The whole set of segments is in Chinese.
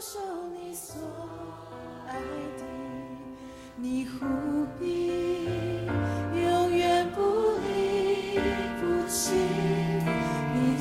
守你所爱的，你何必永远不离不弃，你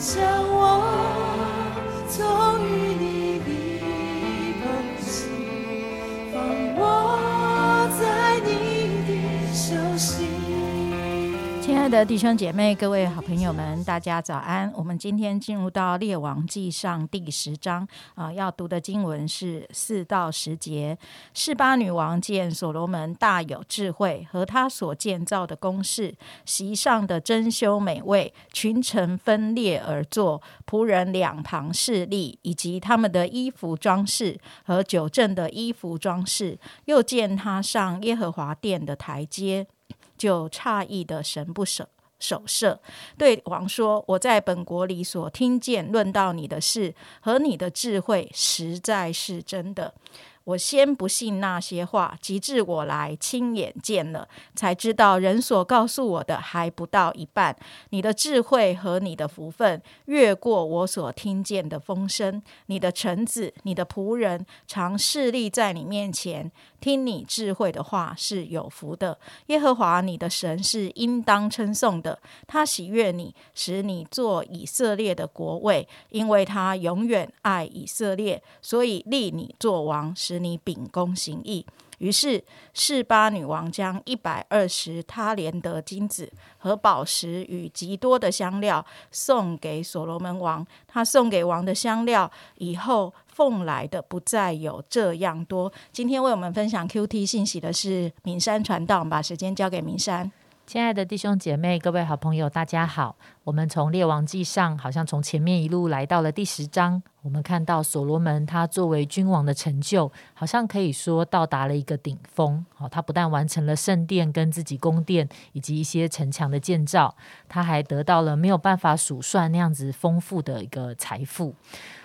亲爱的弟兄姐妹、各位好朋友们，大家早安！我们今天进入到《列王记上》第十章啊、要读的经文是四到十节。示巴女王见所罗门大有智慧，和他所建造的宫室，席上的珍馐美味，群臣分列而坐，仆人两旁侍立，以及他们的衣服装饰和酒政的衣服装饰，又见他上耶和华殿的台阶。就诧异的神不守守舍，对王说：“我在本国里所听见论到你的事和你的智慧，实在是真的。我先不信那些话，及至我来亲眼见了，才知道人所告诉我的还不到一半。你的智慧和你的福分，越过我所听见的风声。你的臣子、你的仆人，常侍立在你面前。”听你智慧的话是有福的，耶和华你的神是应当称颂的。他喜悦你，使你做以色列的国位，因为他永远爱以色列，所以立你做王，使你秉公行义。于是示巴女王将一百二十他连得金子和宝石与极多的香料送给所罗门王。他送给王的香料以后奉来的不再有这样多。今天为我们分享 QT 信息的是敏山传道，把时间交给敏山。亲爱的弟兄姐妹、各位好朋友，大家好。我们从《列王记上》好像从前面一路来到了第十章，我们看到所罗门他作为君王的成就，好像可以说到达了一个顶峰。好，他不但完成了圣殿跟自己宫殿以及一些城墙的建造，他还得到了没有办法数算那样子丰富的一个财富。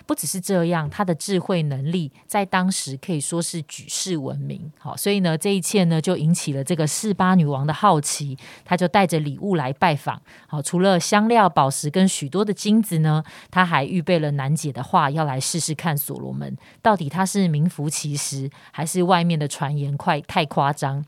不只是这样，他的智慧能力在当时可以说是举世闻名。好，所以呢，这一切呢就引起了这个示巴女王的好奇，她就带着礼物来拜访。好，除了香料、宝石跟许多的金子呢，他还预备了难解的话，要来试试看所罗门到底他是名副其实，还是外面的传言快太夸张。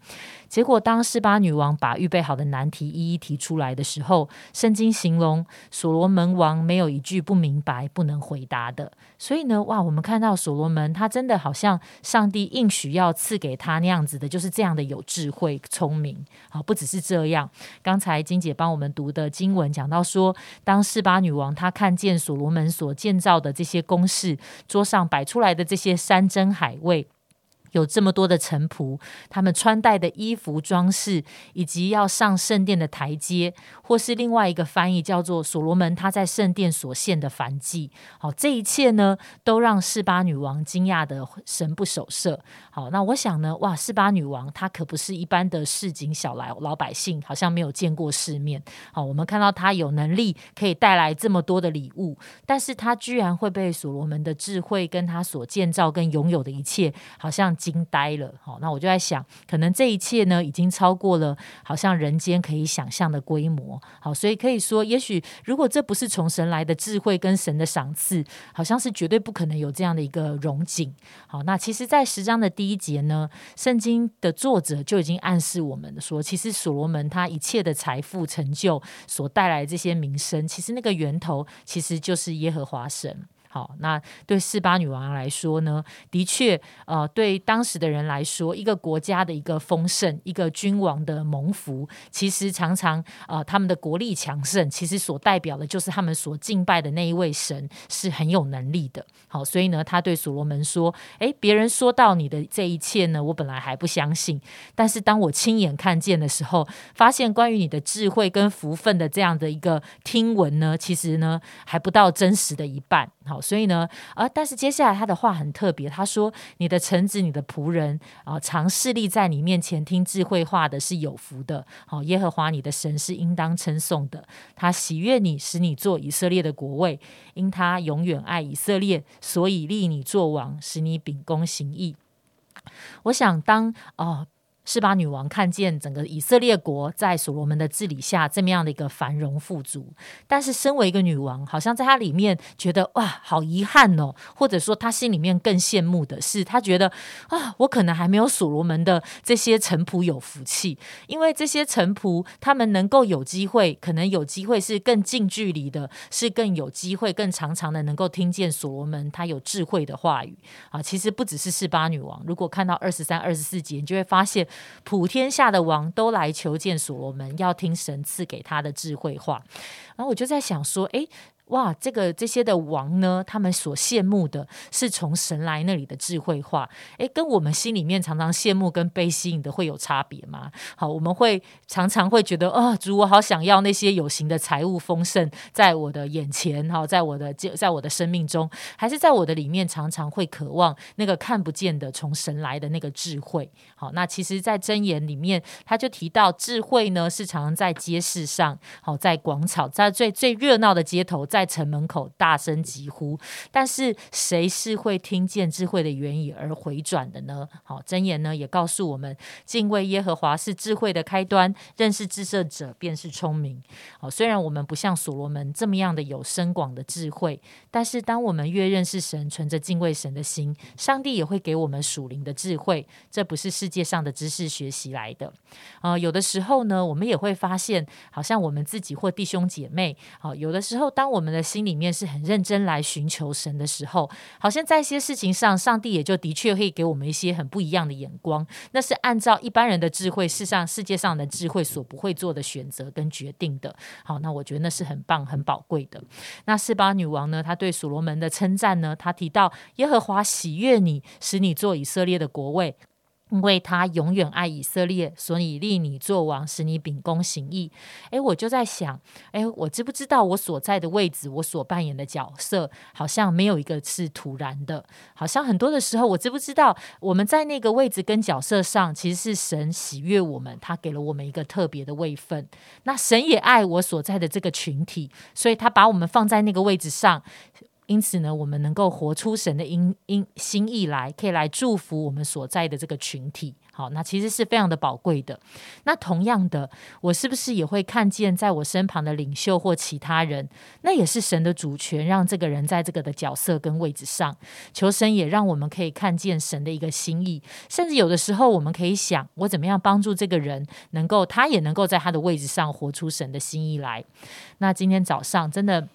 结果，当示巴女王把预备好的难题一一提出来的时候，圣经形容所罗门王没有一句不明白、不能回答的。所以呢，哇，我们看到所罗门他真的好像上帝应许要赐给他那样子的，就是这样的有智慧、聪明。好，不只是这样，刚才金姐帮我们读的经文讲到说，当示巴女王她看见所罗门所建造的这些宫室，桌上摆出来的这些山珍海味。有这么多的臣仆，他们穿戴的衣服装饰，以及要上圣殿的台阶，或是另外一个翻译叫做所罗门他在圣殿所献的燔祭。好，这一切呢，都让示巴女王惊讶的神不守舍。好，那我想呢，哇，示巴女王她可不是一般的市井小来老百姓，好像没有见过世面。好，我们看到她有能力可以带来这么多的礼物，但是她居然会被所罗门的智慧跟他所建造跟拥有的一切，好像。惊呆了，好，那我就在想，可能这一切呢，已经超过了好像人间可以想象的规模，好，所以可以说，也许如果这不是从神来的智慧跟神的赏赐，好像是绝对不可能有这样的一个荣景。好，那其实，在十章的第一节呢，圣经的作者就已经暗示我们说，其实所罗门他一切的财富成就所带来的这些名声，其实那个源头其实就是耶和华神。好，那对四巴女王来说呢，的确，呃，对当时的人来说，一个国家的一个丰盛，一个君王的蒙福，其实常常，呃，他们的国力强盛，其实所代表的就是他们所敬拜的那一位神是很有能力的。好，所以呢，他对所罗门说：“诶，别人说到你的这一切呢，我本来还不相信，但是当我亲眼看见的时候，发现关于你的智慧跟福分的这样的一个听闻呢，其实呢，还不到真实的一半。”好，所以呢，啊，但是接下来他的话很特别，他说：“你的臣子、你的仆人啊，常侍立在你面前听智慧话的是有福的。好，耶和华你的神是应当称颂的，他喜悦你，使你做以色列的国位，因他永远爱以色列，所以立你做王，使你秉公行义。”我想，当哦。示巴女王看见整个以色列国在所罗门的治理下这么样的一个繁荣富足，但是身为一个女王，好像在她里面觉得哇，好遗憾哦，或者说她心里面更羡慕的是，她觉得啊，我可能还没有所罗门的这些臣仆有福气，因为这些臣仆他们能够有机会，可能有机会是更近距离的，是更有机会、更常常的能够听见所罗门他有智慧的话语啊。其实不只是示巴女王，如果看到二十三、二十四节，你就会发现。普天下的王都来求见所罗门，要听神赐给他的智慧话。然后我就在想说，诶。哇，这个这些的王呢，他们所羡慕的是从神来那里的智慧化，诶，跟我们心里面常常羡慕跟被吸引的会有差别吗？好，我们会常常会觉得，哦，主，我好想要那些有形的财物丰盛在我的眼前，哈，在我的在我的生命中，还是在我的里面，常常会渴望那个看不见的从神来的那个智慧。好，那其实，在箴言里面，他就提到智慧呢，是常常在街市上，好，在广场，在最最热闹的街头。在城门口大声疾呼，但是谁是会听见智慧的原意而回转的呢？好，箴言呢也告诉我们，敬畏耶和华是智慧的开端，认识至圣者便是聪明。好，虽然我们不像所罗门这么样的有深广的智慧，但是当我们越认识神，存着敬畏神的心，上帝也会给我们属灵的智慧。这不是世界上的知识学习来的。啊，有的时候呢，我们也会发现，好像我们自己或弟兄姐妹，好，有的时候当我我们的心里面是很认真来寻求神的时候，好像在一些事情上，上帝也就的确会给我们一些很不一样的眼光。那是按照一般人的智慧，世上世界上的智慧所不会做的选择跟决定的。好，那我觉得那是很棒、很宝贵的。那示巴女王呢？她对所罗门的称赞呢？她提到耶和华喜悦你，使你做以色列的国位。因为他永远爱以色列，所以立你做王，使你秉公行义。诶，我就在想，诶，我知不知道我所在的位置，我所扮演的角色，好像没有一个是突然的。好像很多的时候，我知不知道我们在那个位置跟角色上，其实是神喜悦我们，他给了我们一个特别的位分。那神也爱我所在的这个群体，所以他把我们放在那个位置上。因此呢，我们能够活出神的因因心意来，可以来祝福我们所在的这个群体。好，那其实是非常的宝贵的。那同样的，我是不是也会看见在我身旁的领袖或其他人？那也是神的主权，让这个人在这个的角色跟位置上。求神也让我们可以看见神的一个心意。甚至有的时候，我们可以想，我怎么样帮助这个人，能够他也能够在他的位置上活出神的心意来。那今天早上真的。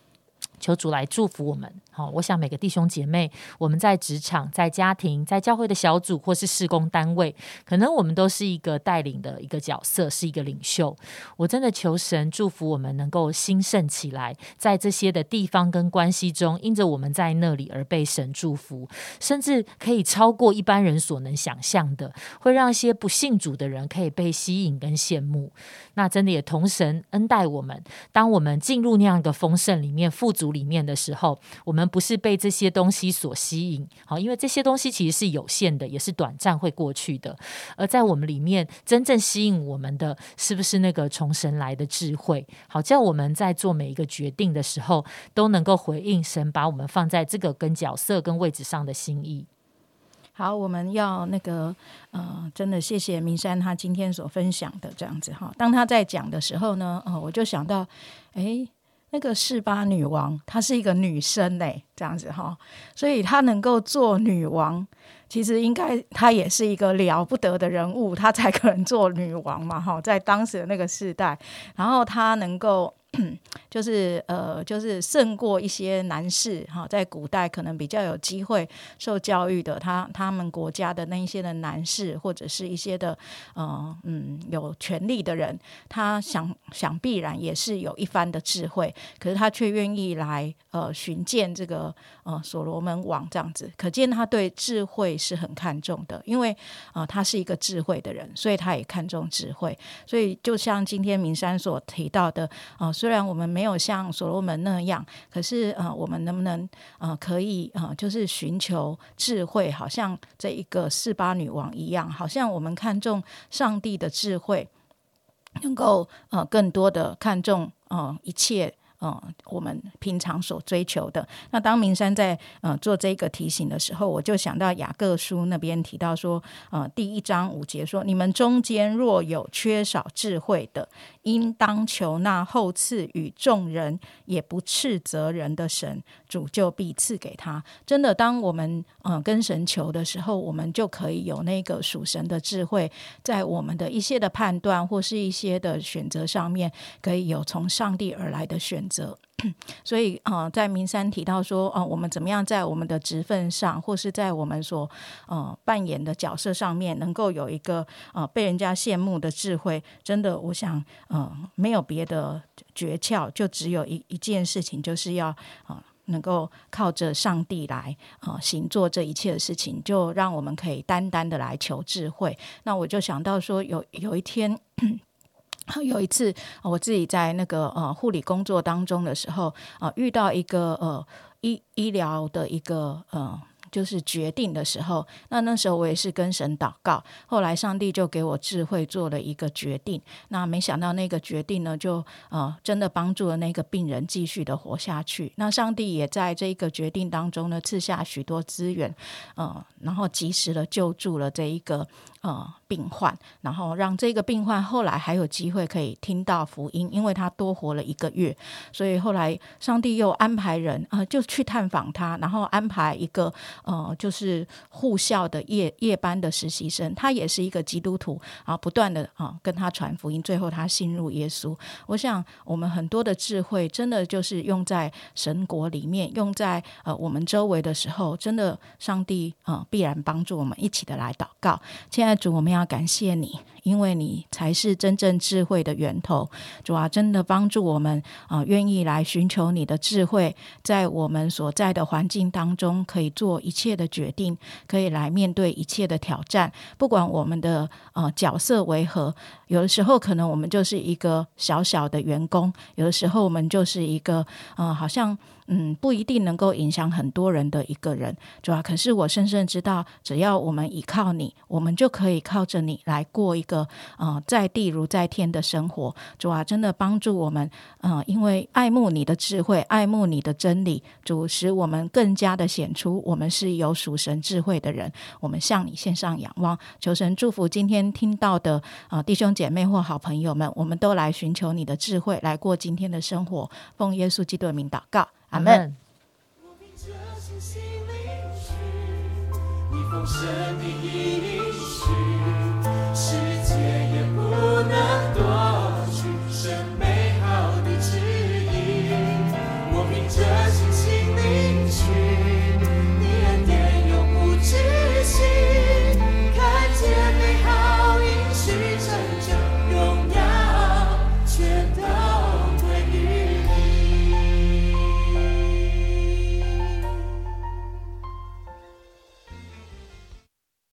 求主来祝福我们。好，我想每个弟兄姐妹，我们在职场、在家庭、在教会的小组或是施工单位，可能我们都是一个带领的一个角色，是一个领袖。我真的求神祝福我们，能够兴盛起来，在这些的地方跟关系中，因着我们在那里而被神祝福，甚至可以超过一般人所能想象的，会让一些不信主的人可以被吸引跟羡慕。那真的也同神恩待我们，当我们进入那样一个丰盛里面、富足里面的时候，我们不是被这些东西所吸引，好，因为这些东西其实是有限的，也是短暂会过去的。而在我们里面，真正吸引我们的，是不是那个从神来的智慧？好，叫我们在做每一个决定的时候，都能够回应神把我们放在这个跟角色跟位置上的心意。好，我们要那个呃，真的谢谢明山他今天所分享的这样子哈。当他在讲的时候呢，哦，我就想到，哎，那个示巴女王她是一个女生嘞，这样子哈，所以她能够做女王，其实应该她也是一个了不得的人物，她才可能做女王嘛哈，在当时的那个时代，然后她能够。就是呃，就是胜过一些男士哈，在古代可能比较有机会受教育的，他他们国家的那一些的男士，或者是一些的呃嗯有权力的人，他想想必然也是有一番的智慧，可是他却愿意来呃寻见这个呃所罗门王这样子，可见他对智慧是很看重的，因为啊他是一个智慧的人，所以他也看重智慧，所以就像今天明山所提到的啊。虽然我们没有像所罗门那样，可是呃，我们能不能呃，可以呃，就是寻求智慧，好像这一个四八女王一样，好像我们看重上帝的智慧，能够呃，更多的看重呃一切嗯，我们平常所追求的。那当明山在呃做这个提醒的时候，我就想到雅各书那边提到说，呃，第一章五节说，你们中间若有缺少智慧的，应当求那后赐与众人也不斥责人的神，主就必赐给他。真的，当我们嗯跟神求的时候，我们就可以有那个属神的智慧，在我们的一些的判断或是一些的选择上面，可以有从上帝而来的选择。所以，呃，在明山提到说，呃，我们怎么样在我们的职分上，或是在我们所呃扮演的角色上面，能够有一个呃被人家羡慕的智慧，真的，我想，呃，没有别的诀窍，就只有一一件事情，就是要啊，能够靠着上帝来啊行做这一切的事情，就让我们可以单单的来求智慧。那我就想到说，有有一天。有一次，我自己在那个呃护理工作当中的时候，啊，遇到一个呃医医疗的一个呃。就是决定的时候，那那时候我也是跟神祷告，后来上帝就给我智慧做了一个决定。那没想到那个决定呢，就呃真的帮助了那个病人继续的活下去。那上帝也在这一个决定当中呢，赐下许多资源，呃，然后及时的救助了这一个呃病患，然后让这个病患后来还有机会可以听到福音，因为他多活了一个月，所以后来上帝又安排人啊，就去探访他，然后安排一个。呃，就是护校的夜夜班的实习生，他也是一个基督徒，然后不断的啊跟他传福音，最后他信入耶稣。我想，我们很多的智慧，真的就是用在神国里面，用在呃我们周围的时候，真的上帝啊必然帮助我们一起的来祷告。亲爱的主，我们要感谢你。因为你才是真正智慧的源头，主啊，真的帮助我们啊，愿意来寻求你的智慧，在我们所在的环境当中，可以做一切的决定，可以来面对一切的挑战。不管我们的呃角色为何，有的时候可能我们就是一个小小的员工，有的时候我们就是一个呃，好像。嗯，不一定能够影响很多人的一个人，主要可是我深深知道，只要我们依靠你，我们就可以靠着你来过一个呃在地如在天的生活。主啊，真的帮助我们，嗯，因为爱慕你的智慧，爱慕你的真理，主使我们更加的显出我们是有属神智慧的人。我们向你献上仰望，求神祝福今天听到的啊弟兄姐妹或好朋友们，我们都来寻求你的智慧，来过今天的生活。奉耶稣基督的名祷告。阿门。神的世界也不能